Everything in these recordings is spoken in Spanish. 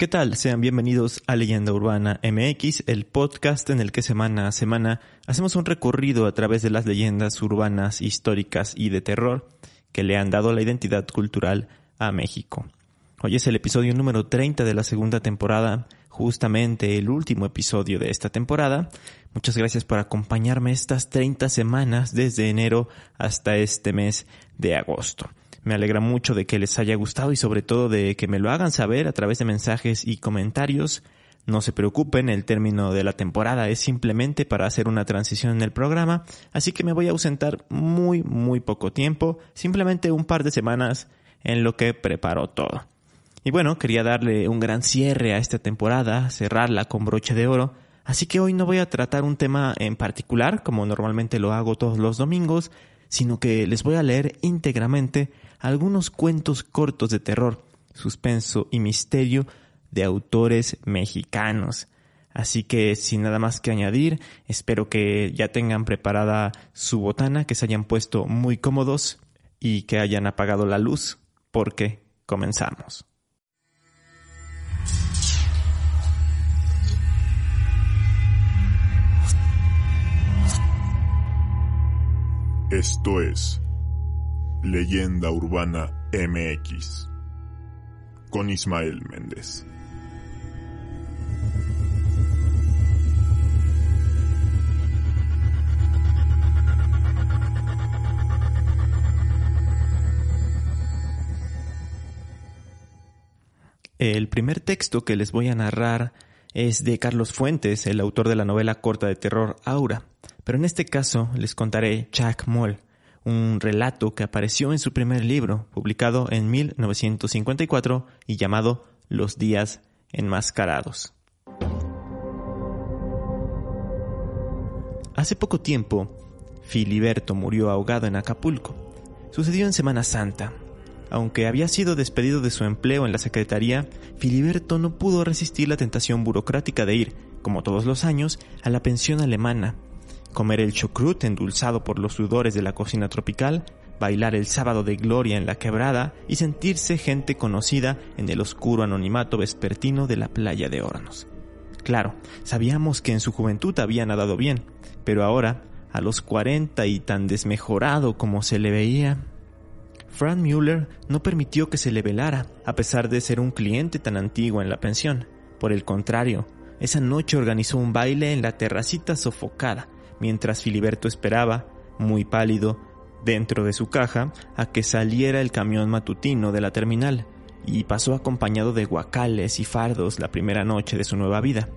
¿Qué tal? Sean bienvenidos a Leyenda Urbana MX, el podcast en el que semana a semana hacemos un recorrido a través de las leyendas urbanas, históricas y de terror que le han dado la identidad cultural a México. Hoy es el episodio número 30 de la segunda temporada, justamente el último episodio de esta temporada. Muchas gracias por acompañarme estas 30 semanas desde enero hasta este mes de agosto. Me alegra mucho de que les haya gustado y sobre todo de que me lo hagan saber a través de mensajes y comentarios. No se preocupen, el término de la temporada es simplemente para hacer una transición en el programa, así que me voy a ausentar muy, muy poco tiempo, simplemente un par de semanas en lo que preparo todo. Y bueno, quería darle un gran cierre a esta temporada, cerrarla con broche de oro, así que hoy no voy a tratar un tema en particular, como normalmente lo hago todos los domingos, sino que les voy a leer íntegramente algunos cuentos cortos de terror, suspenso y misterio de autores mexicanos. Así que sin nada más que añadir, espero que ya tengan preparada su botana, que se hayan puesto muy cómodos y que hayan apagado la luz, porque comenzamos. Esto es Leyenda Urbana MX con Ismael Méndez. El primer texto que les voy a narrar es de Carlos Fuentes, el autor de la novela corta de terror Aura, pero en este caso les contaré Jack Moll, un relato que apareció en su primer libro, publicado en 1954 y llamado Los días enmascarados. Hace poco tiempo, Filiberto murió ahogado en Acapulco. Sucedió en Semana Santa. Aunque había sido despedido de su empleo en la Secretaría, Filiberto no pudo resistir la tentación burocrática de ir, como todos los años, a la pensión alemana comer el chocrut endulzado por los sudores de la cocina tropical, bailar el sábado de gloria en la quebrada y sentirse gente conocida en el oscuro anonimato vespertino de la playa de Hornos. Claro, sabíamos que en su juventud había nadado bien, pero ahora, a los cuarenta y tan desmejorado como se le veía, Frank Müller no permitió que se le velara, a pesar de ser un cliente tan antiguo en la pensión. Por el contrario, esa noche organizó un baile en la terracita sofocada, mientras Filiberto esperaba, muy pálido, dentro de su caja, a que saliera el camión matutino de la terminal, y pasó acompañado de guacales y fardos la primera noche de su nueva vida.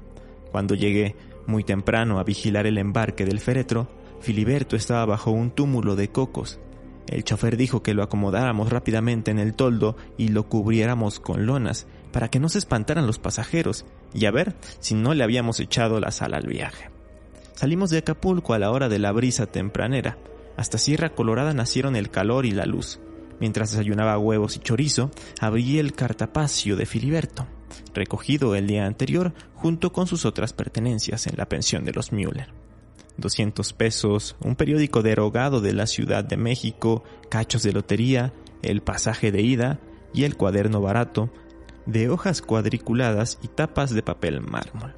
Cuando llegué muy temprano a vigilar el embarque del féretro, Filiberto estaba bajo un túmulo de cocos. El chofer dijo que lo acomodáramos rápidamente en el toldo y lo cubriéramos con lonas para que no se espantaran los pasajeros y a ver si no le habíamos echado la sal al viaje. Salimos de Acapulco a la hora de la brisa tempranera. Hasta Sierra Colorada nacieron el calor y la luz. Mientras desayunaba huevos y chorizo, abrí el cartapacio de Filiberto, recogido el día anterior junto con sus otras pertenencias en la pensión de los Müller. 200 pesos, un periódico derogado de la Ciudad de México, cachos de lotería, el pasaje de ida y el cuaderno barato, de hojas cuadriculadas y tapas de papel mármol.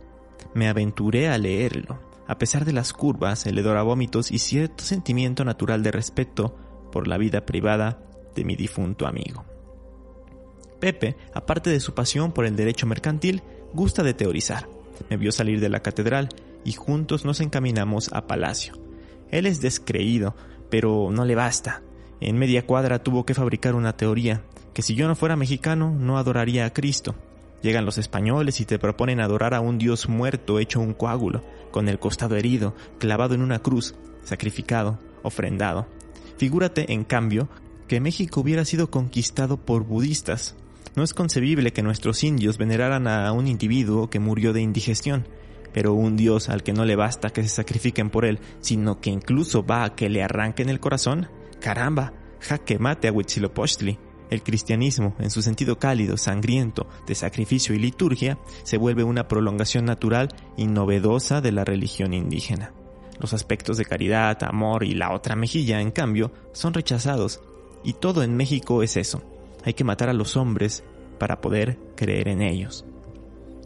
Me aventuré a leerlo, a pesar de las curvas, el hedor a vómitos y cierto sentimiento natural de respeto por la vida privada de mi difunto amigo. Pepe, aparte de su pasión por el derecho mercantil, gusta de teorizar. Me vio salir de la catedral y juntos nos encaminamos a Palacio. Él es descreído, pero no le basta. En media cuadra tuvo que fabricar una teoría, que si yo no fuera mexicano no adoraría a Cristo. Llegan los españoles y te proponen adorar a un dios muerto hecho un coágulo, con el costado herido, clavado en una cruz, sacrificado, ofrendado. Figúrate, en cambio, que México hubiera sido conquistado por budistas. No es concebible que nuestros indios veneraran a un individuo que murió de indigestión, pero un dios al que no le basta que se sacrifiquen por él, sino que incluso va a que le arranquen el corazón. Caramba, jaque mate a Huitzilopochtli. El cristianismo, en su sentido cálido, sangriento, de sacrificio y liturgia, se vuelve una prolongación natural y novedosa de la religión indígena. Los aspectos de caridad, amor y la otra mejilla, en cambio, son rechazados. Y todo en México es eso. Hay que matar a los hombres para poder creer en ellos.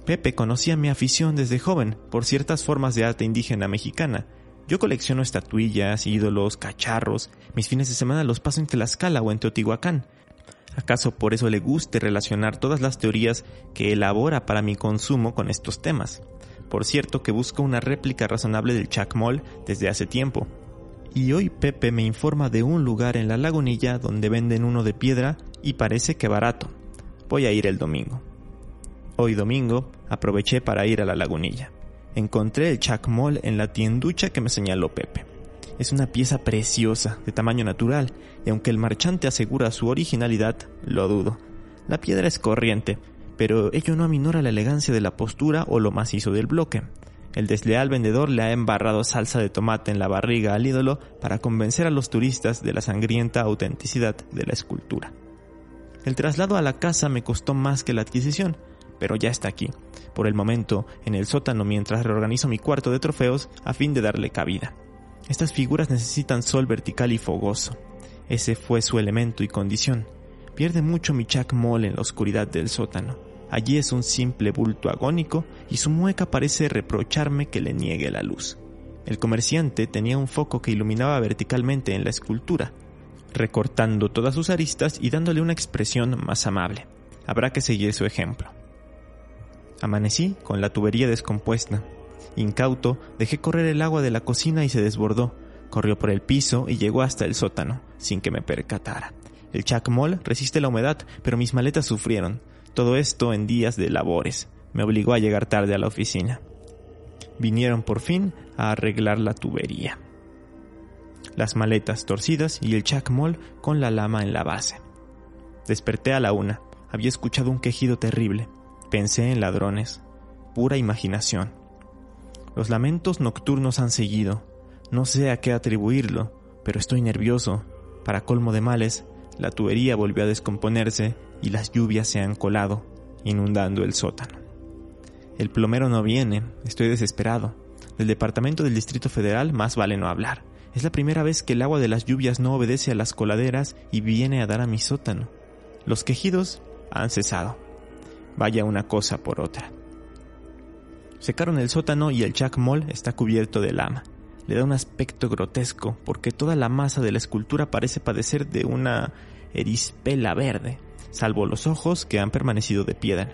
Pepe conocía mi afición desde joven por ciertas formas de arte indígena mexicana. Yo colecciono estatuillas, ídolos, cacharros. Mis fines de semana los paso en Tlaxcala o en Teotihuacán. ¿Acaso por eso le guste relacionar todas las teorías que elabora para mi consumo con estos temas? Por cierto que busco una réplica razonable del chacmol desde hace tiempo. Y hoy Pepe me informa de un lugar en la lagunilla donde venden uno de piedra y parece que barato. Voy a ir el domingo. Hoy domingo aproveché para ir a la lagunilla. Encontré el chacmol en la tienducha que me señaló Pepe. Es una pieza preciosa, de tamaño natural, y aunque el marchante asegura su originalidad, lo dudo. La piedra es corriente, pero ello no aminora la elegancia de la postura o lo macizo del bloque. El desleal vendedor le ha embarrado salsa de tomate en la barriga al ídolo para convencer a los turistas de la sangrienta autenticidad de la escultura. El traslado a la casa me costó más que la adquisición, pero ya está aquí, por el momento, en el sótano mientras reorganizo mi cuarto de trofeos a fin de darle cabida. Estas figuras necesitan sol vertical y fogoso. Ese fue su elemento y condición. Pierde mucho mi Chuck Moll en la oscuridad del sótano. Allí es un simple bulto agónico y su mueca parece reprocharme que le niegue la luz. El comerciante tenía un foco que iluminaba verticalmente en la escultura, recortando todas sus aristas y dándole una expresión más amable. Habrá que seguir su ejemplo. Amanecí con la tubería descompuesta, Incauto, dejé correr el agua de la cocina y se desbordó. Corrió por el piso y llegó hasta el sótano, sin que me percatara. El chacmol resiste la humedad, pero mis maletas sufrieron. Todo esto en días de labores. Me obligó a llegar tarde a la oficina. Vinieron por fin a arreglar la tubería. Las maletas torcidas y el chacmol con la lama en la base. Desperté a la una. Había escuchado un quejido terrible. Pensé en ladrones. Pura imaginación. Los lamentos nocturnos han seguido. No sé a qué atribuirlo, pero estoy nervioso. Para colmo de males, la tubería volvió a descomponerse y las lluvias se han colado, inundando el sótano. El plomero no viene, estoy desesperado. Del Departamento del Distrito Federal más vale no hablar. Es la primera vez que el agua de las lluvias no obedece a las coladeras y viene a dar a mi sótano. Los quejidos han cesado. Vaya una cosa por otra. Secaron el sótano y el Jack Moll está cubierto de lama. Le da un aspecto grotesco porque toda la masa de la escultura parece padecer de una erispela verde, salvo los ojos que han permanecido de piedra.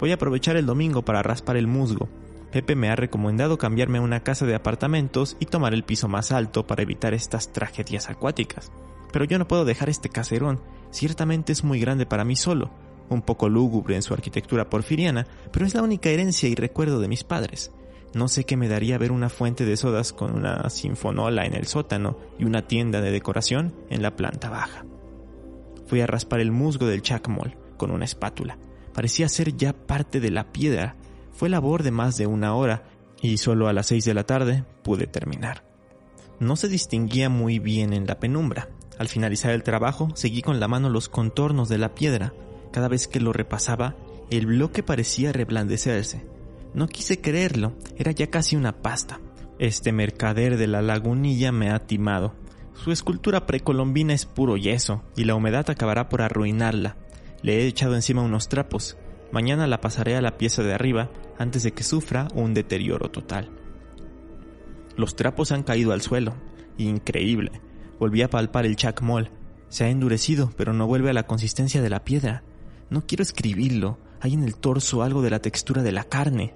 Voy a aprovechar el domingo para raspar el musgo. Pepe me ha recomendado cambiarme a una casa de apartamentos y tomar el piso más alto para evitar estas tragedias acuáticas. Pero yo no puedo dejar este caserón, ciertamente es muy grande para mí solo, un poco lúgubre en su arquitectura porfiriana, pero es la única herencia y recuerdo de mis padres. No sé qué me daría ver una fuente de sodas con una sinfonola en el sótano y una tienda de decoración en la planta baja. Fui a raspar el musgo del chacmol con una espátula. Parecía ser ya parte de la piedra. Fue labor de más de una hora y solo a las seis de la tarde pude terminar. No se distinguía muy bien en la penumbra. Al finalizar el trabajo seguí con la mano los contornos de la piedra, cada vez que lo repasaba, el bloque parecía reblandecerse. No quise creerlo, era ya casi una pasta. Este mercader de la lagunilla me ha timado. Su escultura precolombina es puro yeso, y la humedad acabará por arruinarla. Le he echado encima unos trapos. Mañana la pasaré a la pieza de arriba antes de que sufra un deterioro total. Los trapos han caído al suelo. Increíble. Volví a palpar el chacmol. Se ha endurecido, pero no vuelve a la consistencia de la piedra. No quiero escribirlo, hay en el torso algo de la textura de la carne.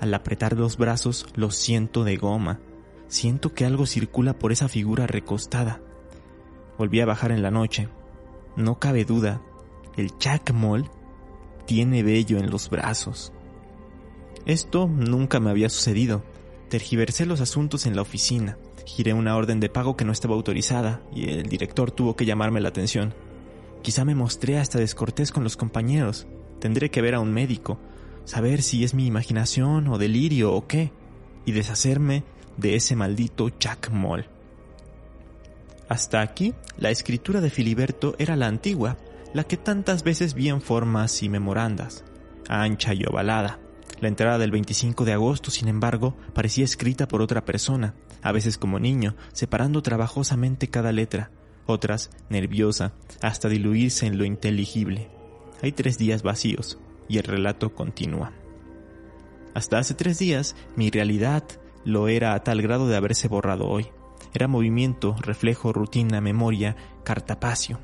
Al apretar los brazos lo siento de goma. Siento que algo circula por esa figura recostada. Volví a bajar en la noche. No cabe duda, el chacmol tiene vello en los brazos. Esto nunca me había sucedido. Tergiversé los asuntos en la oficina. Giré una orden de pago que no estaba autorizada y el director tuvo que llamarme la atención. Quizá me mostré hasta descortés con los compañeros. Tendré que ver a un médico, saber si es mi imaginación o delirio o qué, y deshacerme de ese maldito chacmol. Hasta aquí, la escritura de Filiberto era la antigua, la que tantas veces vi en formas y memorandas, ancha y ovalada. La entrada del 25 de agosto, sin embargo, parecía escrita por otra persona, a veces como niño, separando trabajosamente cada letra, otras nerviosa, hasta diluirse en lo inteligible. Hay tres días vacíos y el relato continúa. Hasta hace tres días mi realidad lo era a tal grado de haberse borrado hoy. Era movimiento, reflejo, rutina, memoria, cartapacio.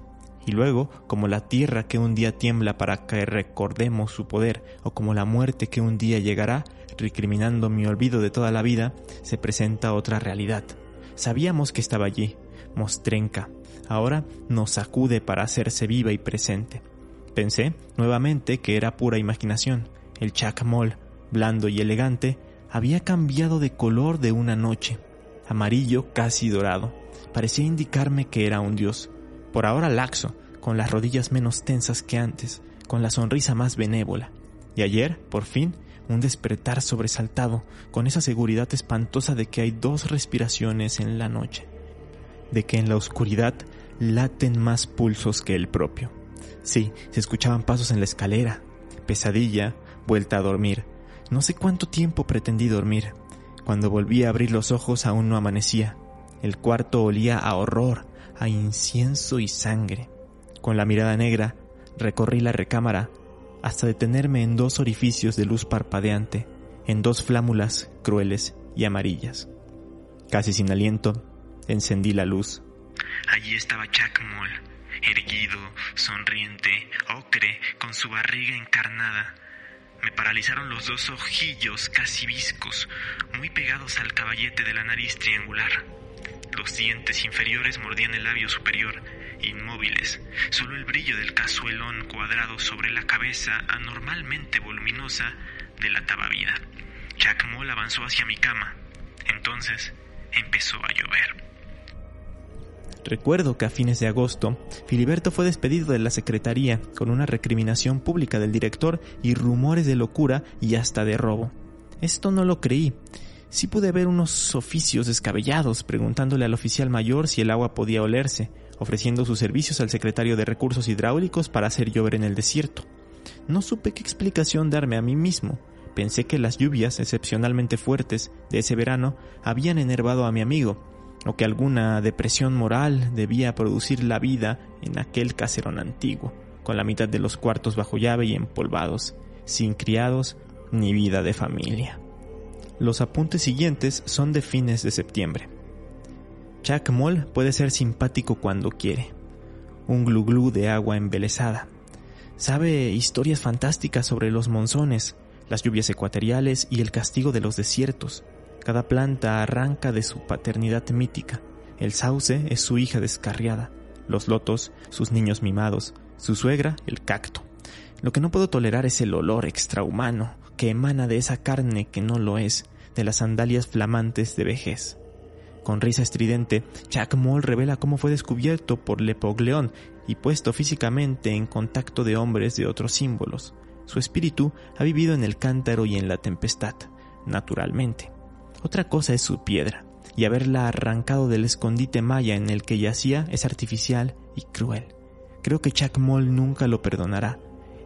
Y luego, como la tierra que un día tiembla para que recordemos su poder, o como la muerte que un día llegará, recriminando mi olvido de toda la vida, se presenta otra realidad. Sabíamos que estaba allí, mostrenca. Ahora nos sacude para hacerse viva y presente. Pensé nuevamente que era pura imaginación. El chacmol, blando y elegante, había cambiado de color de una noche, amarillo casi dorado. Parecía indicarme que era un dios. Por ahora laxo, con las rodillas menos tensas que antes, con la sonrisa más benévola. Y ayer, por fin, un despertar sobresaltado, con esa seguridad espantosa de que hay dos respiraciones en la noche, de que en la oscuridad laten más pulsos que el propio. Sí, se escuchaban pasos en la escalera, pesadilla, vuelta a dormir. No sé cuánto tiempo pretendí dormir. Cuando volví a abrir los ojos aún no amanecía. El cuarto olía a horror, a incienso y sangre. Con la mirada negra, recorrí la recámara hasta detenerme en dos orificios de luz parpadeante, en dos flámulas crueles y amarillas. Casi sin aliento, encendí la luz. Allí estaba Jack Moll, erguido, sonriente, ocre, con su barriga encarnada. Me paralizaron los dos ojillos casi viscos, muy pegados al caballete de la nariz triangular. Los dientes inferiores mordían el labio superior inmóviles. Solo el brillo del cazuelón cuadrado sobre la cabeza anormalmente voluminosa delataba vida. Jack Moll avanzó hacia mi cama. Entonces empezó a llover. Recuerdo que a fines de agosto, Filiberto fue despedido de la secretaría con una recriminación pública del director y rumores de locura y hasta de robo. Esto no lo creí. Sí pude ver unos oficios descabellados preguntándole al oficial mayor si el agua podía olerse, ofreciendo sus servicios al secretario de Recursos Hidráulicos para hacer llover en el desierto. No supe qué explicación darme a mí mismo. Pensé que las lluvias excepcionalmente fuertes de ese verano habían enervado a mi amigo, o que alguna depresión moral debía producir la vida en aquel caserón antiguo, con la mitad de los cuartos bajo llave y empolvados, sin criados ni vida de familia. Los apuntes siguientes son de fines de septiembre. Chuck Moll puede ser simpático cuando quiere. Un glu de agua embelesada. Sabe historias fantásticas sobre los monzones, las lluvias ecuatoriales y el castigo de los desiertos. Cada planta arranca de su paternidad mítica. El sauce es su hija descarriada, los lotos, sus niños mimados, su suegra, el cacto. Lo que no puedo tolerar es el olor extrahumano que emana de esa carne que no lo es, de las sandalias flamantes de vejez. Con risa estridente, Jack Moll revela cómo fue descubierto por Lepogleón y puesto físicamente en contacto de hombres de otros símbolos. Su espíritu ha vivido en el cántaro y en la tempestad, naturalmente. Otra cosa es su piedra, y haberla arrancado del escondite maya en el que yacía es artificial y cruel. Creo que Chuck Moll nunca lo perdonará.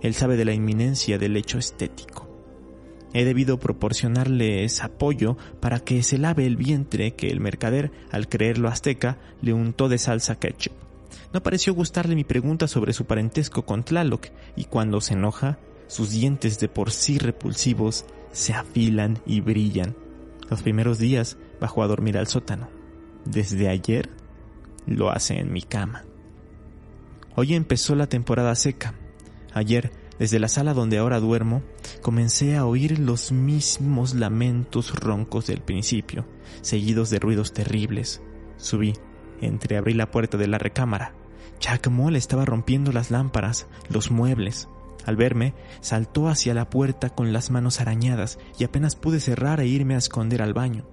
Él sabe de la inminencia del hecho estético. He debido proporcionarles apoyo para que se lave el vientre que el mercader, al creerlo azteca, le untó de salsa ketchup. No pareció gustarle mi pregunta sobre su parentesco con Tlaloc, y cuando se enoja, sus dientes de por sí repulsivos se afilan y brillan. Los primeros días bajó a dormir al sótano. Desde ayer lo hace en mi cama. Hoy empezó la temporada seca. Ayer desde la sala donde ahora duermo, comencé a oír los mismos lamentos roncos del principio, seguidos de ruidos terribles. Subí, entreabrí la puerta de la recámara. Jack Moll estaba rompiendo las lámparas, los muebles. Al verme, saltó hacia la puerta con las manos arañadas y apenas pude cerrar e irme a esconder al baño.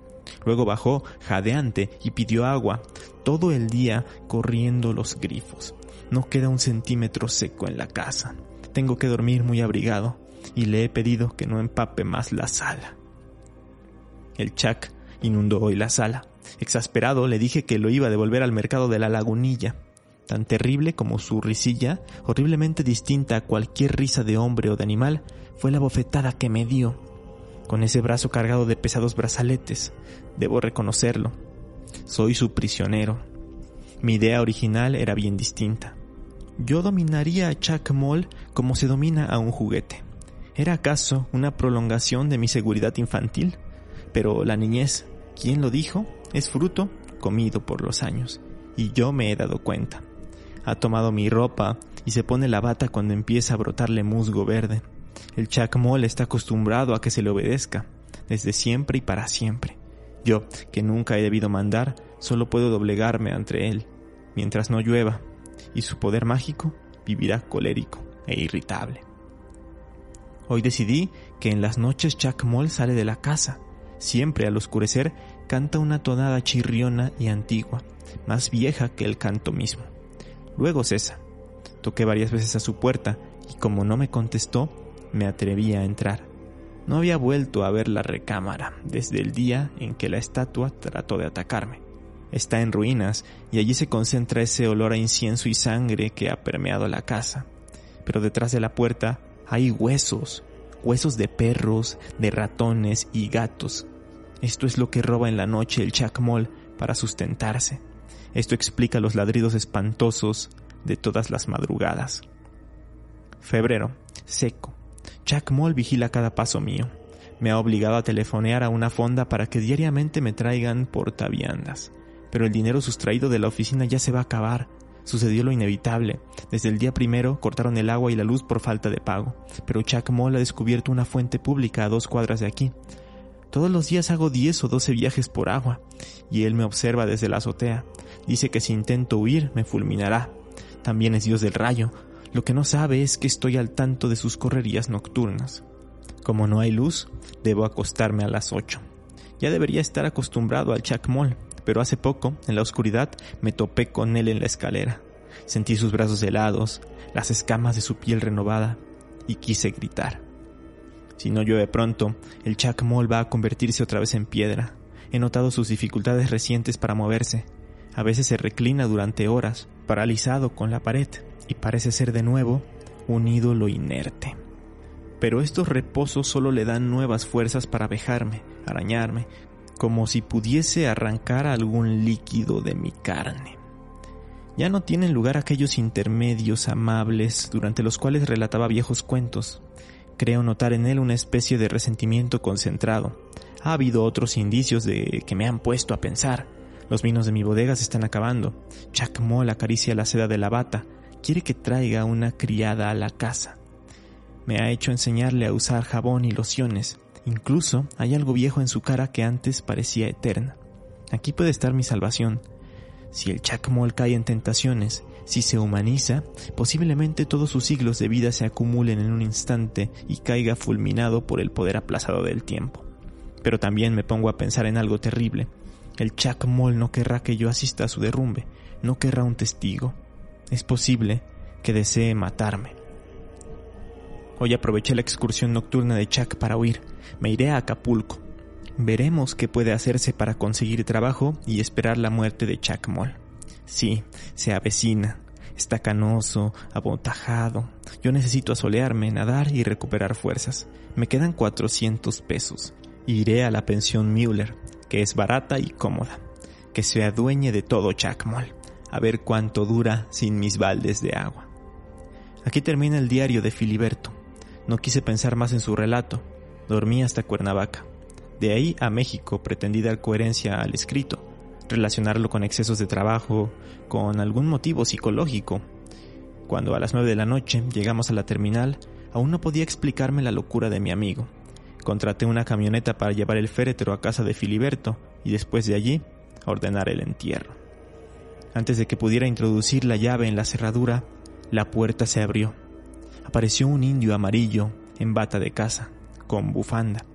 Luego bajó, jadeante, y pidió agua, todo el día corriendo los grifos. No queda un centímetro seco en la casa. Tengo que dormir muy abrigado y le he pedido que no empape más la sala. El Chac inundó hoy la sala. Exasperado le dije que lo iba a devolver al mercado de la lagunilla. Tan terrible como su risilla, horriblemente distinta a cualquier risa de hombre o de animal, fue la bofetada que me dio. Con ese brazo cargado de pesados brazaletes, debo reconocerlo. Soy su prisionero. Mi idea original era bien distinta yo dominaría a Chuck Moll como se domina a un juguete. ¿Era acaso una prolongación de mi seguridad infantil? Pero la niñez, ¿quién lo dijo? Es fruto comido por los años. Y yo me he dado cuenta. Ha tomado mi ropa y se pone la bata cuando empieza a brotarle musgo verde. El chacmol está acostumbrado a que se le obedezca, desde siempre y para siempre. Yo, que nunca he debido mandar, solo puedo doblegarme ante él, mientras no llueva, y su poder mágico vivirá colérico e irritable. Hoy decidí que en las noches Chacmol sale de la casa. Siempre al oscurecer canta una tonada chirriona y antigua, más vieja que el canto mismo. Luego cesa. Toqué varias veces a su puerta y como no me contestó, me atreví a entrar. No había vuelto a ver la recámara desde el día en que la estatua trató de atacarme. Está en ruinas y allí se concentra ese olor a incienso y sangre que ha permeado la casa. Pero detrás de la puerta hay huesos, huesos de perros, de ratones y gatos. Esto es lo que roba en la noche el chacmol para sustentarse. Esto explica los ladridos espantosos de todas las madrugadas. Febrero, seco. Jack Moll vigila cada paso mío. Me ha obligado a telefonear a una fonda para que diariamente me traigan portaviandas. Pero el dinero sustraído de la oficina ya se va a acabar. Sucedió lo inevitable. Desde el día primero cortaron el agua y la luz por falta de pago. Pero Chuck Moll ha descubierto una fuente pública a dos cuadras de aquí. Todos los días hago 10 o 12 viajes por agua, y él me observa desde la azotea. Dice que si intento huir, me fulminará. También es Dios del rayo, lo que no sabe es que estoy al tanto de sus correrías nocturnas. Como no hay luz, debo acostarme a las ocho. Ya debería estar acostumbrado al chacmol, pero hace poco, en la oscuridad, me topé con él en la escalera. Sentí sus brazos helados, las escamas de su piel renovada, y quise gritar. Si no llueve pronto, el chacmol va a convertirse otra vez en piedra. He notado sus dificultades recientes para moverse. A veces se reclina durante horas, paralizado con la pared y parece ser de nuevo un ídolo inerte. Pero estos reposos solo le dan nuevas fuerzas para vejarme, arañarme, como si pudiese arrancar algún líquido de mi carne. Ya no tienen lugar aquellos intermedios amables durante los cuales relataba viejos cuentos. Creo notar en él una especie de resentimiento concentrado. Ha habido otros indicios de que me han puesto a pensar. Los vinos de mi bodega se están acabando. Chuck Moll acaricia la seda de la bata, quiere que traiga una criada a la casa. Me ha hecho enseñarle a usar jabón y lociones. Incluso hay algo viejo en su cara que antes parecía eterna. Aquí puede estar mi salvación. Si el Chacmol cae en tentaciones, si se humaniza, posiblemente todos sus siglos de vida se acumulen en un instante y caiga fulminado por el poder aplazado del tiempo. Pero también me pongo a pensar en algo terrible. El Chacmol no querrá que yo asista a su derrumbe, no querrá un testigo, es posible que desee matarme. Hoy aproveché la excursión nocturna de Chuck para huir. Me iré a Acapulco. Veremos qué puede hacerse para conseguir trabajo y esperar la muerte de Chuck Moll. Sí, se avecina. Está canoso, abotajado. Yo necesito asolearme, nadar y recuperar fuerzas. Me quedan 400 pesos. Iré a la pensión Müller, que es barata y cómoda. Que se adueñe de todo Chuck Moll a ver cuánto dura sin mis baldes de agua. Aquí termina el diario de Filiberto. No quise pensar más en su relato. Dormí hasta Cuernavaca. De ahí a México pretendí dar coherencia al escrito, relacionarlo con excesos de trabajo, con algún motivo psicológico. Cuando a las nueve de la noche llegamos a la terminal, aún no podía explicarme la locura de mi amigo. Contraté una camioneta para llevar el féretro a casa de Filiberto y después de allí ordenar el entierro. Antes de que pudiera introducir la llave en la cerradura, la puerta se abrió. Apareció un indio amarillo en bata de casa, con bufanda.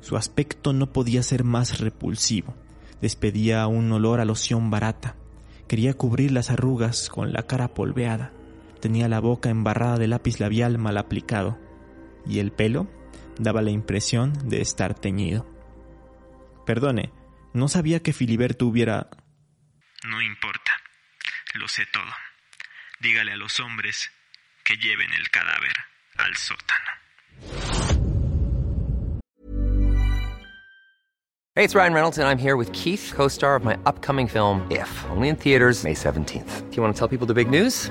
Su aspecto no podía ser más repulsivo. Despedía un olor a loción barata. Quería cubrir las arrugas con la cara polveada. Tenía la boca embarrada de lápiz labial mal aplicado. Y el pelo daba la impresión de estar teñido. Perdone, no sabía que Filiberto hubiera... No importa. Lo sé todo. Dígale a los hombres que lleven el cadáver al sótano. Hey, it's Ryan Reynolds, and I'm here with Keith, co star of my upcoming film, If, only in theaters, May 17th. Do you want to tell people the big news?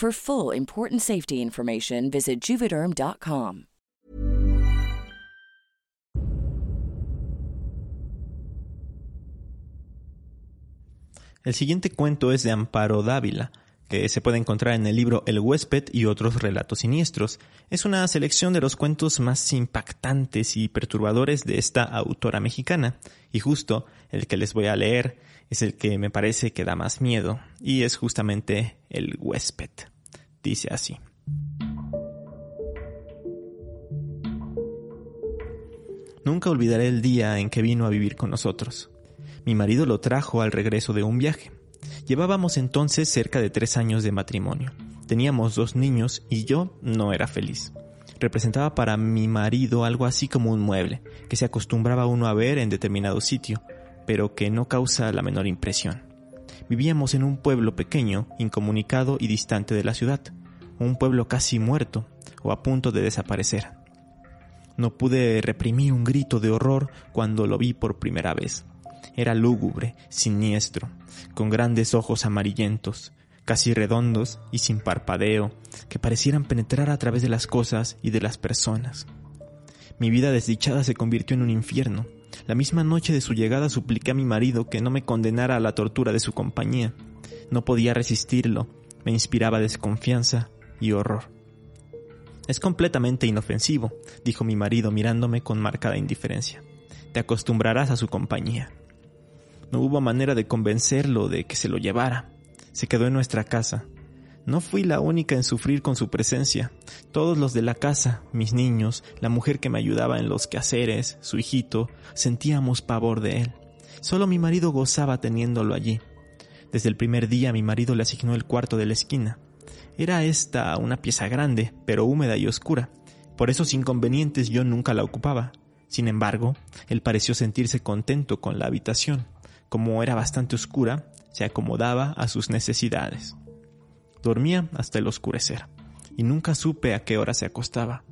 For full important safety information, visit juvederm.com. El siguiente cuento es de Amparo Dávila, que se puede encontrar en el libro El huésped y otros relatos siniestros. Es una selección de los cuentos más impactantes y perturbadores de esta autora mexicana, y justo el que les voy a leer es el que me parece que da más miedo, y es justamente El huésped. Dice así. Nunca olvidaré el día en que vino a vivir con nosotros. Mi marido lo trajo al regreso de un viaje. Llevábamos entonces cerca de tres años de matrimonio. Teníamos dos niños y yo no era feliz. Representaba para mi marido algo así como un mueble, que se acostumbraba uno a ver en determinado sitio, pero que no causa la menor impresión. Vivíamos en un pueblo pequeño, incomunicado y distante de la ciudad, un pueblo casi muerto o a punto de desaparecer. No pude reprimir un grito de horror cuando lo vi por primera vez. Era lúgubre, siniestro, con grandes ojos amarillentos, casi redondos y sin parpadeo, que parecieran penetrar a través de las cosas y de las personas. Mi vida desdichada se convirtió en un infierno. La misma noche de su llegada supliqué a mi marido que no me condenara a la tortura de su compañía. No podía resistirlo, me inspiraba desconfianza y horror. Es completamente inofensivo, dijo mi marido mirándome con marcada indiferencia. Te acostumbrarás a su compañía. No hubo manera de convencerlo de que se lo llevara. Se quedó en nuestra casa. No fui la única en sufrir con su presencia. Todos los de la casa, mis niños, la mujer que me ayudaba en los quehaceres, su hijito, sentíamos pavor de él. Solo mi marido gozaba teniéndolo allí. Desde el primer día mi marido le asignó el cuarto de la esquina. Era esta una pieza grande, pero húmeda y oscura. Por esos inconvenientes yo nunca la ocupaba. Sin embargo, él pareció sentirse contento con la habitación. Como era bastante oscura, se acomodaba a sus necesidades. Dormía hasta el oscurecer, y nunca supe a qué hora se acostaba.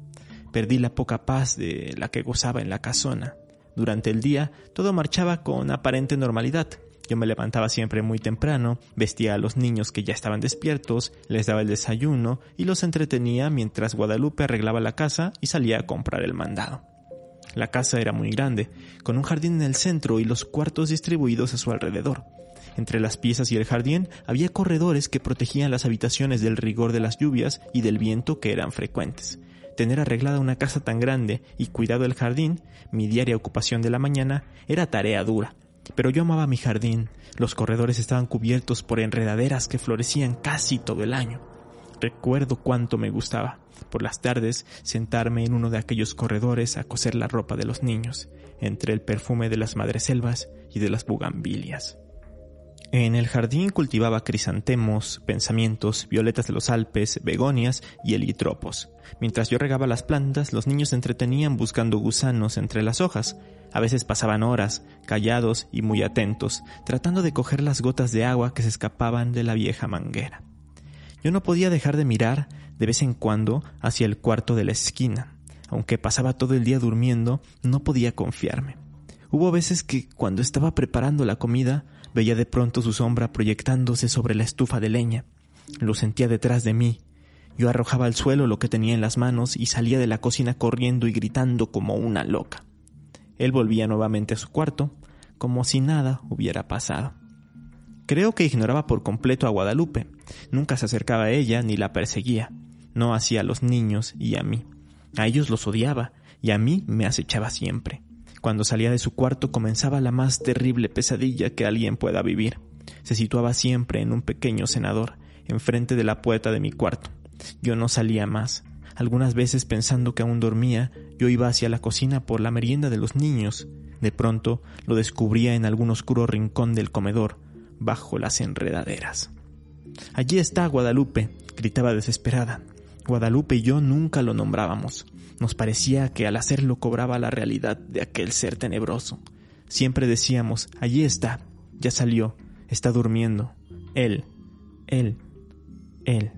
Perdí la poca paz de la que gozaba en la casona. Durante el día todo marchaba con aparente normalidad. Yo me levantaba siempre muy temprano, vestía a los niños que ya estaban despiertos, les daba el desayuno y los entretenía mientras Guadalupe arreglaba la casa y salía a comprar el mandado. La casa era muy grande, con un jardín en el centro y los cuartos distribuidos a su alrededor. Entre las piezas y el jardín había corredores que protegían las habitaciones del rigor de las lluvias y del viento que eran frecuentes. Tener arreglada una casa tan grande y cuidado el jardín, mi diaria ocupación de la mañana, era tarea dura. Pero yo amaba mi jardín. Los corredores estaban cubiertos por enredaderas que florecían casi todo el año. Recuerdo cuánto me gustaba, por las tardes, sentarme en uno de aquellos corredores a coser la ropa de los niños, entre el perfume de las madreselvas y de las bugambilias. En el jardín cultivaba crisantemos, pensamientos, violetas de los Alpes, begonias y helitropos. Mientras yo regaba las plantas, los niños se entretenían buscando gusanos entre las hojas. A veces pasaban horas, callados y muy atentos, tratando de coger las gotas de agua que se escapaban de la vieja manguera. Yo no podía dejar de mirar de vez en cuando hacia el cuarto de la esquina. Aunque pasaba todo el día durmiendo, no podía confiarme. Hubo veces que, cuando estaba preparando la comida, veía de pronto su sombra proyectándose sobre la estufa de leña. Lo sentía detrás de mí. Yo arrojaba al suelo lo que tenía en las manos y salía de la cocina corriendo y gritando como una loca. Él volvía nuevamente a su cuarto, como si nada hubiera pasado. Creo que ignoraba por completo a Guadalupe. Nunca se acercaba a ella ni la perseguía. No hacía a los niños y a mí. A ellos los odiaba y a mí me acechaba siempre. Cuando salía de su cuarto comenzaba la más terrible pesadilla que alguien pueda vivir. Se situaba siempre en un pequeño cenador, enfrente de la puerta de mi cuarto. Yo no salía más. Algunas veces pensando que aún dormía, yo iba hacia la cocina por la merienda de los niños. De pronto lo descubría en algún oscuro rincón del comedor, bajo las enredaderas. Allí está Guadalupe, gritaba desesperada. Guadalupe y yo nunca lo nombrábamos. Nos parecía que al hacerlo cobraba la realidad de aquel ser tenebroso. Siempre decíamos, allí está, ya salió, está durmiendo. Él, él, él.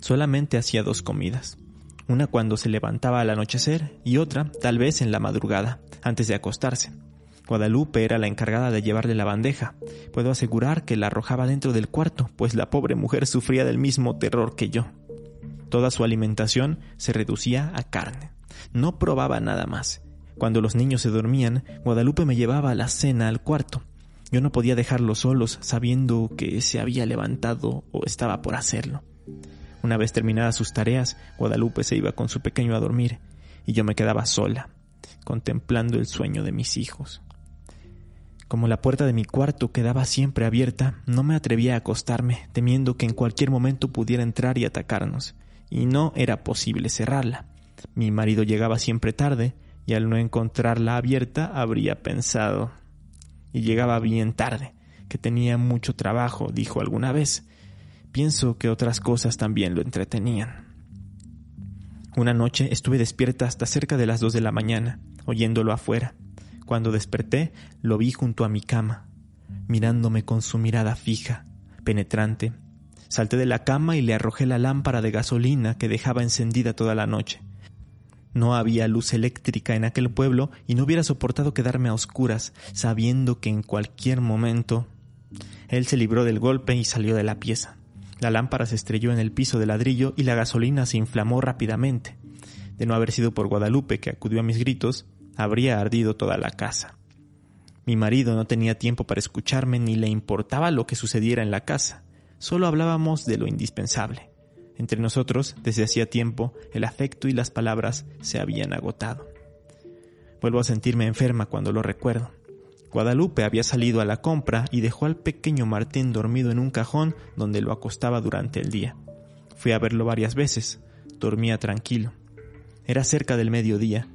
Solamente hacía dos comidas. Una cuando se levantaba al anochecer y otra tal vez en la madrugada, antes de acostarse. Guadalupe era la encargada de llevarle la bandeja. Puedo asegurar que la arrojaba dentro del cuarto, pues la pobre mujer sufría del mismo terror que yo. Toda su alimentación se reducía a carne. No probaba nada más. Cuando los niños se dormían, Guadalupe me llevaba la cena al cuarto. Yo no podía dejarlos solos sabiendo que se había levantado o estaba por hacerlo. Una vez terminadas sus tareas, Guadalupe se iba con su pequeño a dormir y yo me quedaba sola, contemplando el sueño de mis hijos. Como la puerta de mi cuarto quedaba siempre abierta, no me atrevía a acostarme, temiendo que en cualquier momento pudiera entrar y atacarnos y no era posible cerrarla. Mi marido llegaba siempre tarde y al no encontrarla abierta habría pensado. Y llegaba bien tarde, que tenía mucho trabajo, dijo alguna vez. Pienso que otras cosas también lo entretenían. Una noche estuve despierta hasta cerca de las dos de la mañana, oyéndolo afuera. Cuando desperté, lo vi junto a mi cama, mirándome con su mirada fija, penetrante, Salté de la cama y le arrojé la lámpara de gasolina que dejaba encendida toda la noche. No había luz eléctrica en aquel pueblo y no hubiera soportado quedarme a oscuras, sabiendo que en cualquier momento... Él se libró del golpe y salió de la pieza. La lámpara se estrelló en el piso de ladrillo y la gasolina se inflamó rápidamente. De no haber sido por Guadalupe que acudió a mis gritos, habría ardido toda la casa. Mi marido no tenía tiempo para escucharme ni le importaba lo que sucediera en la casa solo hablábamos de lo indispensable. Entre nosotros, desde hacía tiempo, el afecto y las palabras se habían agotado. Vuelvo a sentirme enferma cuando lo recuerdo. Guadalupe había salido a la compra y dejó al pequeño Martín dormido en un cajón donde lo acostaba durante el día. Fui a verlo varias veces. Dormía tranquilo. Era cerca del mediodía.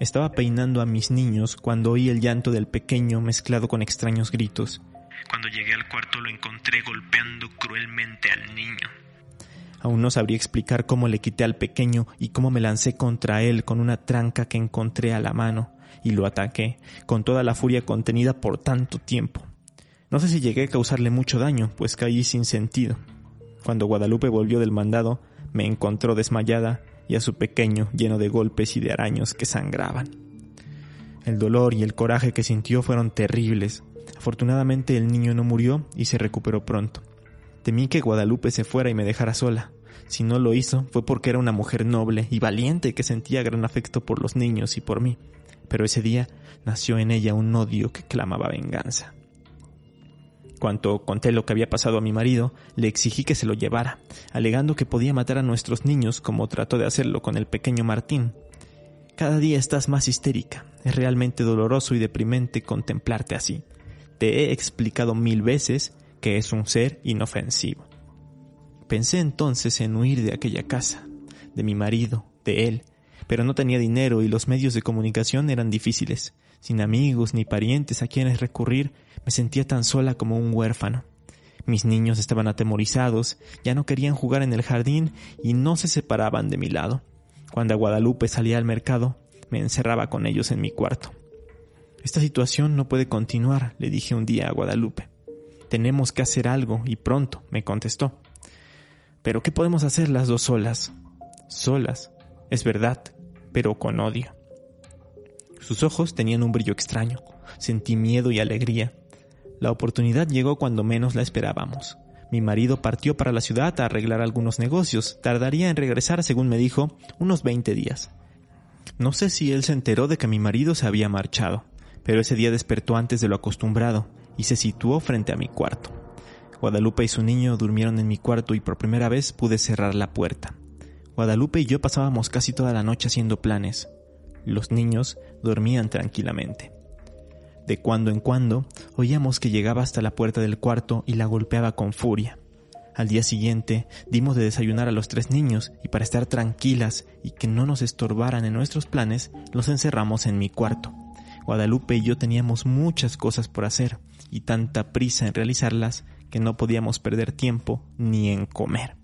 Estaba peinando a mis niños cuando oí el llanto del pequeño mezclado con extraños gritos. Cuando llegué al cuarto lo encontré golpeando cruelmente al niño. Aún no sabría explicar cómo le quité al pequeño y cómo me lancé contra él con una tranca que encontré a la mano y lo ataqué, con toda la furia contenida por tanto tiempo. No sé si llegué a causarle mucho daño, pues caí sin sentido. Cuando Guadalupe volvió del mandado, me encontró desmayada y a su pequeño lleno de golpes y de araños que sangraban. El dolor y el coraje que sintió fueron terribles, Afortunadamente el niño no murió y se recuperó pronto. Temí que Guadalupe se fuera y me dejara sola. Si no lo hizo fue porque era una mujer noble y valiente que sentía gran afecto por los niños y por mí. Pero ese día nació en ella un odio que clamaba venganza. Cuando conté lo que había pasado a mi marido, le exigí que se lo llevara, alegando que podía matar a nuestros niños como trató de hacerlo con el pequeño Martín. Cada día estás más histérica. Es realmente doloroso y deprimente contemplarte así. Te he explicado mil veces que es un ser inofensivo. Pensé entonces en huir de aquella casa, de mi marido, de él, pero no tenía dinero y los medios de comunicación eran difíciles. Sin amigos ni parientes a quienes recurrir, me sentía tan sola como un huérfano. Mis niños estaban atemorizados, ya no querían jugar en el jardín y no se separaban de mi lado. Cuando a Guadalupe salía al mercado, me encerraba con ellos en mi cuarto. Esta situación no puede continuar, le dije un día a Guadalupe. Tenemos que hacer algo y pronto, me contestó. Pero ¿qué podemos hacer las dos solas? Solas, es verdad, pero con odio. Sus ojos tenían un brillo extraño. Sentí miedo y alegría. La oportunidad llegó cuando menos la esperábamos. Mi marido partió para la ciudad a arreglar algunos negocios. Tardaría en regresar, según me dijo, unos 20 días. No sé si él se enteró de que mi marido se había marchado, pero ese día despertó antes de lo acostumbrado y se situó frente a mi cuarto. Guadalupe y su niño durmieron en mi cuarto y por primera vez pude cerrar la puerta. Guadalupe y yo pasábamos casi toda la noche haciendo planes. Los niños dormían tranquilamente. De cuando en cuando oíamos que llegaba hasta la puerta del cuarto y la golpeaba con furia. Al día siguiente dimos de desayunar a los tres niños y para estar tranquilas y que no nos estorbaran en nuestros planes, los encerramos en mi cuarto. Guadalupe y yo teníamos muchas cosas por hacer y tanta prisa en realizarlas que no podíamos perder tiempo ni en comer.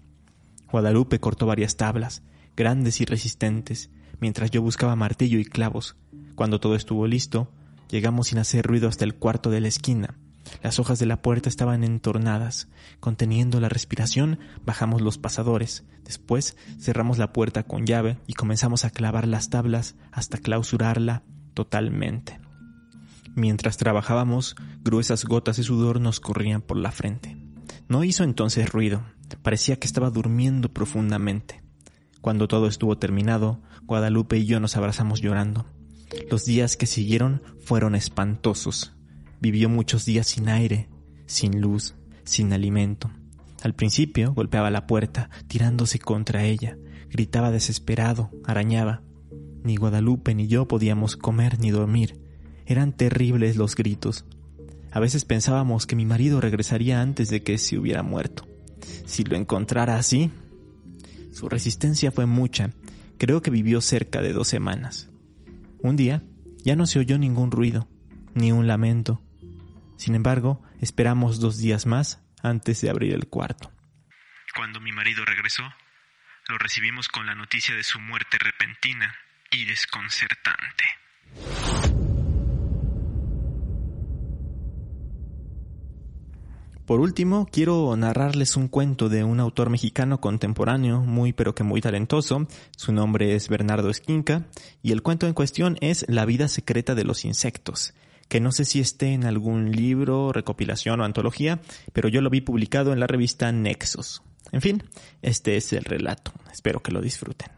Guadalupe cortó varias tablas, grandes y resistentes, mientras yo buscaba martillo y clavos. Cuando todo estuvo listo, llegamos sin hacer ruido hasta el cuarto de la esquina. Las hojas de la puerta estaban entornadas. Conteniendo la respiración, bajamos los pasadores. Después cerramos la puerta con llave y comenzamos a clavar las tablas hasta clausurarla totalmente. Mientras trabajábamos, gruesas gotas de sudor nos corrían por la frente. No hizo entonces ruido. Parecía que estaba durmiendo profundamente. Cuando todo estuvo terminado, Guadalupe y yo nos abrazamos llorando. Los días que siguieron fueron espantosos. Vivió muchos días sin aire, sin luz, sin alimento. Al principio golpeaba la puerta, tirándose contra ella, gritaba desesperado, arañaba. Ni Guadalupe ni yo podíamos comer ni dormir. Eran terribles los gritos. A veces pensábamos que mi marido regresaría antes de que se hubiera muerto. Si lo encontrara así. Su resistencia fue mucha. Creo que vivió cerca de dos semanas. Un día ya no se oyó ningún ruido, ni un lamento. Sin embargo, esperamos dos días más antes de abrir el cuarto. Cuando mi marido regresó, lo recibimos con la noticia de su muerte repentina y desconcertante. Por último, quiero narrarles un cuento de un autor mexicano contemporáneo, muy pero que muy talentoso. Su nombre es Bernardo Esquinca y el cuento en cuestión es La vida secreta de los insectos, que no sé si esté en algún libro, recopilación o antología, pero yo lo vi publicado en la revista Nexos. En fin, este es el relato. Espero que lo disfruten.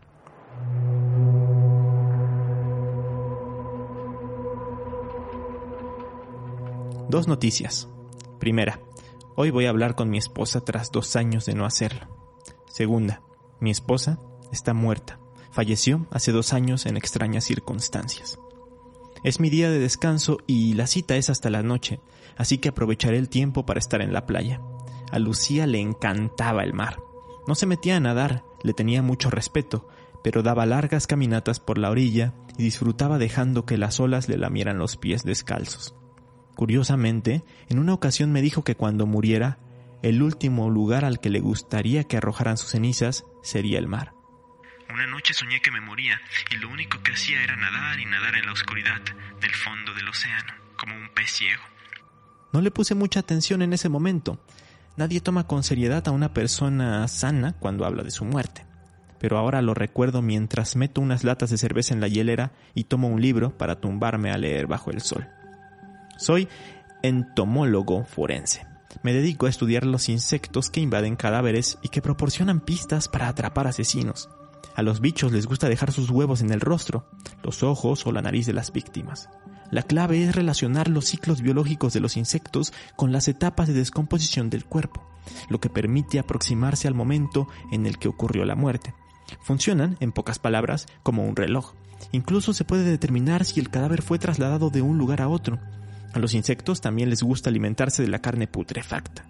Dos noticias. Primera, hoy voy a hablar con mi esposa tras dos años de no hacerlo. Segunda, mi esposa está muerta. Falleció hace dos años en extrañas circunstancias. Es mi día de descanso y la cita es hasta la noche, así que aprovecharé el tiempo para estar en la playa. A Lucía le encantaba el mar. No se metía a nadar, le tenía mucho respeto, pero daba largas caminatas por la orilla y disfrutaba dejando que las olas le lamieran los pies descalzos. Curiosamente, en una ocasión me dijo que cuando muriera, el último lugar al que le gustaría que arrojaran sus cenizas sería el mar. Una noche soñé que me moría y lo único que hacía era nadar y nadar en la oscuridad del fondo del océano, como un pez ciego. No le puse mucha atención en ese momento. Nadie toma con seriedad a una persona sana cuando habla de su muerte. Pero ahora lo recuerdo mientras meto unas latas de cerveza en la hielera y tomo un libro para tumbarme a leer bajo el sol. Soy entomólogo forense. Me dedico a estudiar los insectos que invaden cadáveres y que proporcionan pistas para atrapar asesinos. A los bichos les gusta dejar sus huevos en el rostro, los ojos o la nariz de las víctimas. La clave es relacionar los ciclos biológicos de los insectos con las etapas de descomposición del cuerpo, lo que permite aproximarse al momento en el que ocurrió la muerte. Funcionan, en pocas palabras, como un reloj. Incluso se puede determinar si el cadáver fue trasladado de un lugar a otro. A los insectos también les gusta alimentarse de la carne putrefacta.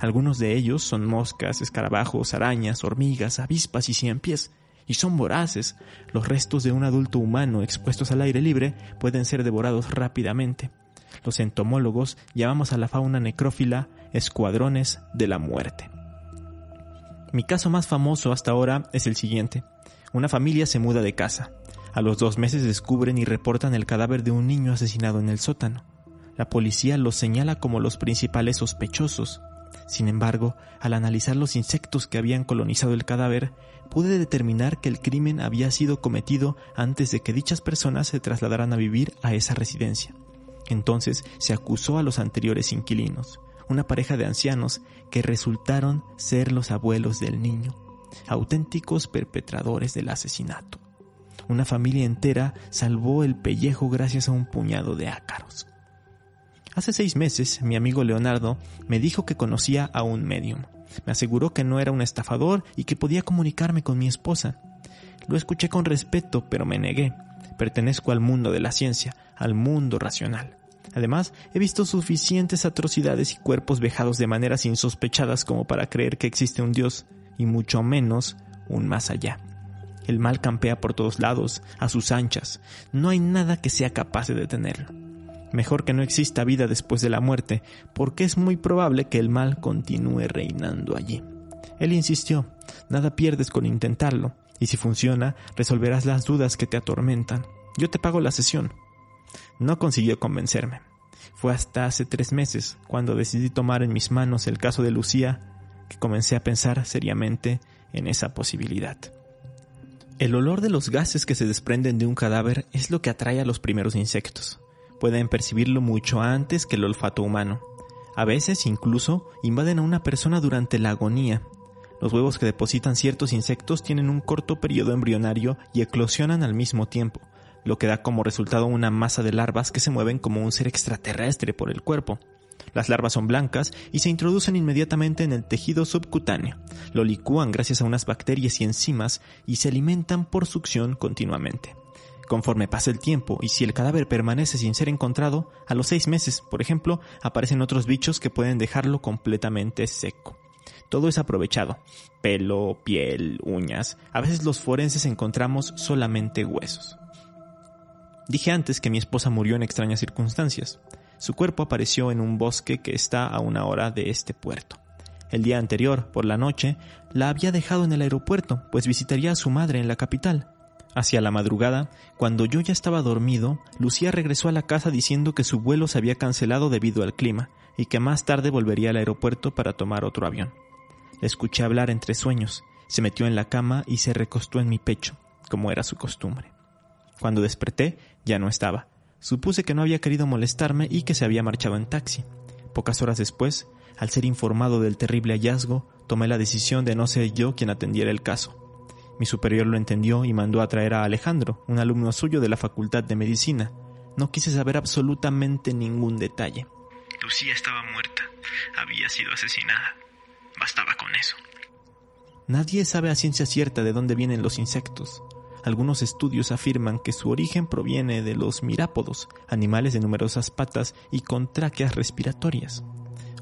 Algunos de ellos son moscas, escarabajos, arañas, hormigas, avispas y cien pies y son voraces. Los restos de un adulto humano expuestos al aire libre pueden ser devorados rápidamente. Los entomólogos llamamos a la fauna necrófila escuadrones de la muerte. Mi caso más famoso hasta ahora es el siguiente. Una familia se muda de casa. A los dos meses descubren y reportan el cadáver de un niño asesinado en el sótano. La policía los señala como los principales sospechosos. Sin embargo, al analizar los insectos que habían colonizado el cadáver, pude determinar que el crimen había sido cometido antes de que dichas personas se trasladaran a vivir a esa residencia. Entonces se acusó a los anteriores inquilinos, una pareja de ancianos que resultaron ser los abuelos del niño, auténticos perpetradores del asesinato. Una familia entera salvó el pellejo gracias a un puñado de ácaros. Hace seis meses, mi amigo Leonardo me dijo que conocía a un medium. Me aseguró que no era un estafador y que podía comunicarme con mi esposa. Lo escuché con respeto, pero me negué. Pertenezco al mundo de la ciencia, al mundo racional. Además, he visto suficientes atrocidades y cuerpos vejados de maneras insospechadas como para creer que existe un Dios, y mucho menos un más allá. El mal campea por todos lados, a sus anchas. No hay nada que sea capaz de detenerlo. Mejor que no exista vida después de la muerte, porque es muy probable que el mal continúe reinando allí. Él insistió, nada pierdes con intentarlo, y si funciona, resolverás las dudas que te atormentan. Yo te pago la sesión. No consiguió convencerme. Fue hasta hace tres meses, cuando decidí tomar en mis manos el caso de Lucía, que comencé a pensar seriamente en esa posibilidad. El olor de los gases que se desprenden de un cadáver es lo que atrae a los primeros insectos pueden percibirlo mucho antes que el olfato humano. A veces incluso invaden a una persona durante la agonía. Los huevos que depositan ciertos insectos tienen un corto periodo embrionario y eclosionan al mismo tiempo, lo que da como resultado una masa de larvas que se mueven como un ser extraterrestre por el cuerpo. Las larvas son blancas y se introducen inmediatamente en el tejido subcutáneo. Lo licúan gracias a unas bacterias y enzimas y se alimentan por succión continuamente. Conforme pasa el tiempo y si el cadáver permanece sin ser encontrado, a los seis meses, por ejemplo, aparecen otros bichos que pueden dejarlo completamente seco. Todo es aprovechado. Pelo, piel, uñas. A veces los forenses encontramos solamente huesos. Dije antes que mi esposa murió en extrañas circunstancias. Su cuerpo apareció en un bosque que está a una hora de este puerto. El día anterior, por la noche, la había dejado en el aeropuerto, pues visitaría a su madre en la capital. Hacia la madrugada, cuando yo ya estaba dormido, Lucía regresó a la casa diciendo que su vuelo se había cancelado debido al clima y que más tarde volvería al aeropuerto para tomar otro avión. La escuché hablar entre sueños, se metió en la cama y se recostó en mi pecho, como era su costumbre. Cuando desperté, ya no estaba. Supuse que no había querido molestarme y que se había marchado en taxi. Pocas horas después, al ser informado del terrible hallazgo, tomé la decisión de no ser yo quien atendiera el caso. Mi superior lo entendió y mandó a traer a Alejandro, un alumno suyo de la Facultad de Medicina. No quise saber absolutamente ningún detalle. Lucía estaba muerta. Había sido asesinada. Bastaba con eso. Nadie sabe a ciencia cierta de dónde vienen los insectos. Algunos estudios afirman que su origen proviene de los mirápodos, animales de numerosas patas y con tráqueas respiratorias.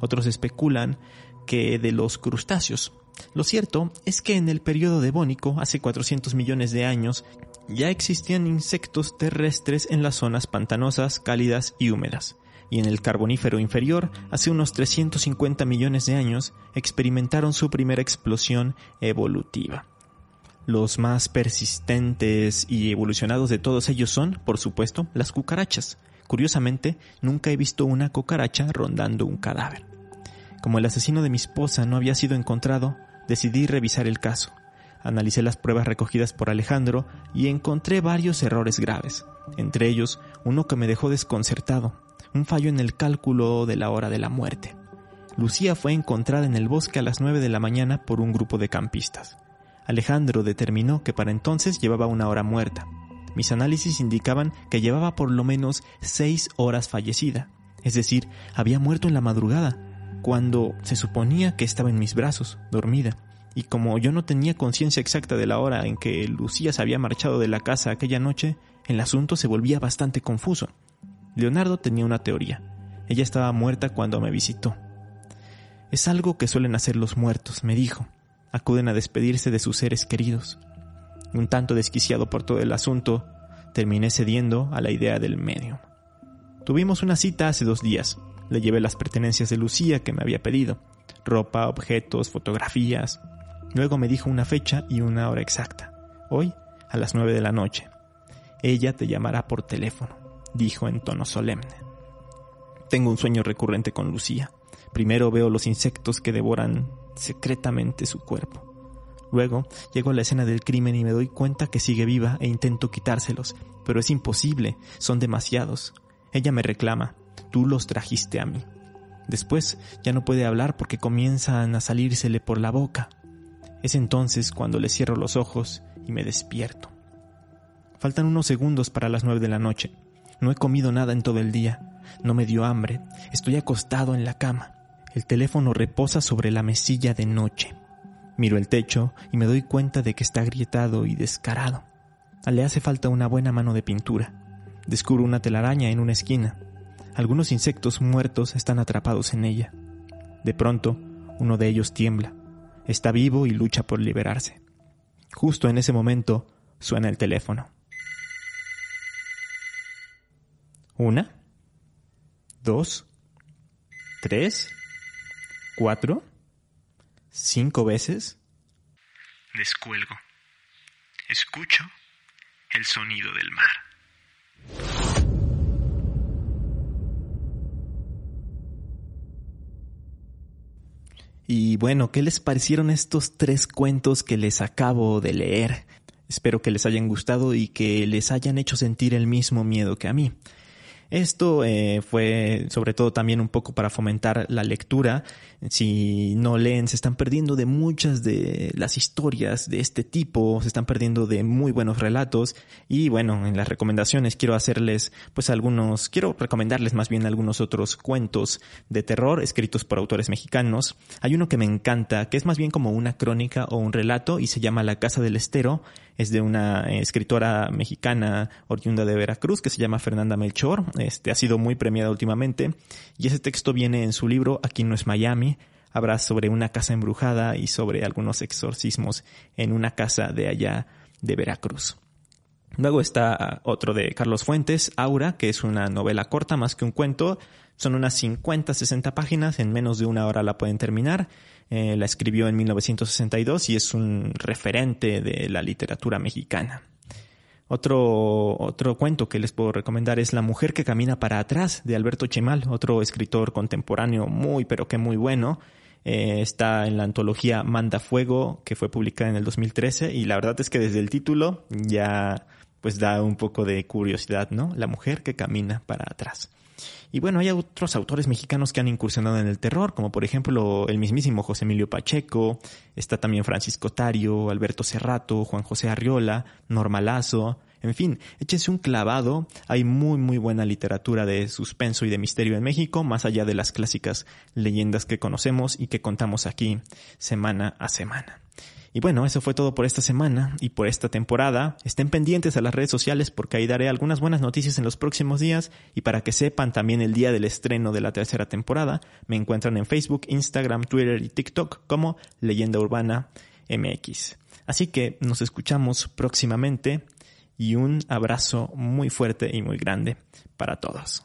Otros especulan que de los crustáceos, lo cierto es que en el periodo devónico, hace 400 millones de años, ya existían insectos terrestres en las zonas pantanosas, cálidas y húmedas, y en el Carbonífero inferior, hace unos 350 millones de años, experimentaron su primera explosión evolutiva. Los más persistentes y evolucionados de todos ellos son, por supuesto, las cucarachas. Curiosamente, nunca he visto una cucaracha rondando un cadáver. Como el asesino de mi esposa no había sido encontrado, decidí revisar el caso. Analicé las pruebas recogidas por Alejandro y encontré varios errores graves, entre ellos uno que me dejó desconcertado, un fallo en el cálculo de la hora de la muerte. Lucía fue encontrada en el bosque a las 9 de la mañana por un grupo de campistas. Alejandro determinó que para entonces llevaba una hora muerta. Mis análisis indicaban que llevaba por lo menos seis horas fallecida, es decir, había muerto en la madrugada, cuando se suponía que estaba en mis brazos, dormida, y como yo no tenía conciencia exacta de la hora en que Lucía se había marchado de la casa aquella noche, el asunto se volvía bastante confuso. Leonardo tenía una teoría. Ella estaba muerta cuando me visitó. Es algo que suelen hacer los muertos, me dijo. Acuden a despedirse de sus seres queridos. Un tanto desquiciado por todo el asunto, terminé cediendo a la idea del medio. Tuvimos una cita hace dos días. Le llevé las pertenencias de Lucía que me había pedido, ropa, objetos, fotografías. Luego me dijo una fecha y una hora exacta. Hoy, a las nueve de la noche. Ella te llamará por teléfono, dijo en tono solemne. Tengo un sueño recurrente con Lucía. Primero veo los insectos que devoran secretamente su cuerpo. Luego llego a la escena del crimen y me doy cuenta que sigue viva e intento quitárselos, pero es imposible, son demasiados. Ella me reclama, tú los trajiste a mí. Después ya no puede hablar porque comienzan a salírsele por la boca. Es entonces cuando le cierro los ojos y me despierto. Faltan unos segundos para las nueve de la noche. No he comido nada en todo el día. No me dio hambre. Estoy acostado en la cama. El teléfono reposa sobre la mesilla de noche. Miro el techo y me doy cuenta de que está agrietado y descarado. Le hace falta una buena mano de pintura. Descubro una telaraña en una esquina. Algunos insectos muertos están atrapados en ella. De pronto, uno de ellos tiembla. Está vivo y lucha por liberarse. Justo en ese momento suena el teléfono. Una, dos, tres, cuatro, cinco veces. Descuelgo. Escucho el sonido del mar. Y bueno, ¿qué les parecieron estos tres cuentos que les acabo de leer? Espero que les hayan gustado y que les hayan hecho sentir el mismo miedo que a mí. Esto eh, fue sobre todo también un poco para fomentar la lectura. Si no leen, se están perdiendo de muchas de las historias de este tipo, se están perdiendo de muy buenos relatos. Y bueno, en las recomendaciones quiero hacerles pues algunos, quiero recomendarles más bien algunos otros cuentos de terror escritos por autores mexicanos. Hay uno que me encanta, que es más bien como una crónica o un relato y se llama La Casa del Estero es de una eh, escritora mexicana oriunda de Veracruz que se llama Fernanda Melchor. Este ha sido muy premiada últimamente y ese texto viene en su libro Aquí no es Miami. Habrá sobre una casa embrujada y sobre algunos exorcismos en una casa de allá de Veracruz. Luego está otro de Carlos Fuentes, Aura, que es una novela corta más que un cuento. Son unas 50, 60 páginas, en menos de una hora la pueden terminar. Eh, la escribió en 1962 y es un referente de la literatura mexicana. Otro, otro cuento que les puedo recomendar es La mujer que camina para atrás de Alberto Chemal, otro escritor contemporáneo muy pero que muy bueno. Eh, está en la antología Manda Fuego que fue publicada en el 2013 y la verdad es que desde el título ya pues da un poco de curiosidad, ¿no? La mujer que camina para atrás. Y bueno, hay otros autores mexicanos que han incursionado en el terror, como por ejemplo el mismísimo José Emilio Pacheco, está también Francisco Tario, Alberto Serrato, Juan José Arriola, Norma Lazo, en fin, échense un clavado, hay muy muy buena literatura de suspenso y de misterio en México, más allá de las clásicas leyendas que conocemos y que contamos aquí semana a semana. Y bueno, eso fue todo por esta semana y por esta temporada. Estén pendientes a las redes sociales porque ahí daré algunas buenas noticias en los próximos días y para que sepan también el día del estreno de la tercera temporada, me encuentran en Facebook, Instagram, Twitter y TikTok como Leyenda Urbana MX. Así que nos escuchamos próximamente y un abrazo muy fuerte y muy grande para todos.